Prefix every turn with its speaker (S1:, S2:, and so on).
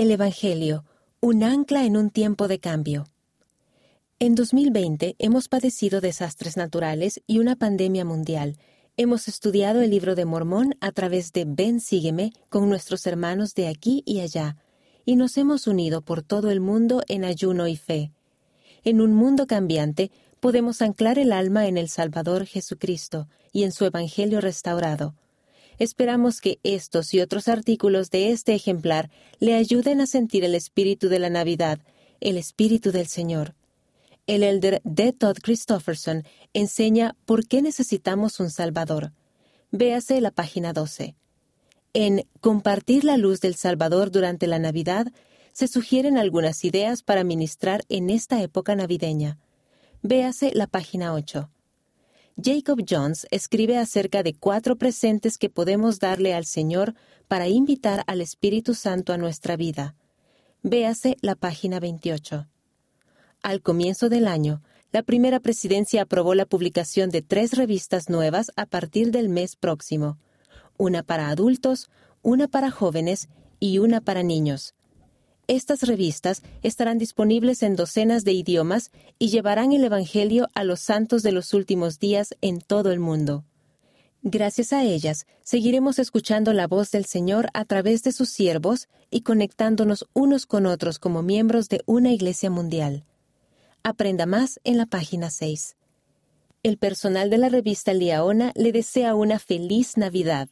S1: El Evangelio, un ancla en un tiempo de cambio. En 2020 hemos padecido desastres naturales y una pandemia mundial. Hemos estudiado el libro de Mormón a través de Ven Sígueme con nuestros hermanos de aquí y allá, y nos hemos unido por todo el mundo en ayuno y fe. En un mundo cambiante, podemos anclar el alma en el Salvador Jesucristo y en su Evangelio restaurado. Esperamos que estos y otros artículos de este ejemplar le ayuden a sentir el espíritu de la Navidad, el espíritu del Señor. El elder D. Todd Christofferson enseña por qué necesitamos un Salvador. Véase la página 12. En Compartir la luz del Salvador durante la Navidad se sugieren algunas ideas para ministrar en esta época navideña. Véase la página 8. Jacob Jones escribe acerca de cuatro presentes que podemos darle al Señor para invitar al Espíritu Santo a nuestra vida. Véase la página 28. Al comienzo del año, la primera presidencia aprobó la publicación de tres revistas nuevas a partir del mes próximo, una para adultos, una para jóvenes y una para niños. Estas revistas estarán disponibles en docenas de idiomas y llevarán el Evangelio a los santos de los últimos días en todo el mundo. Gracias a ellas, seguiremos escuchando la voz del Señor a través de sus siervos y conectándonos unos con otros como miembros de una iglesia mundial. Aprenda más en la página 6. El personal de la revista Liaona le desea una feliz Navidad.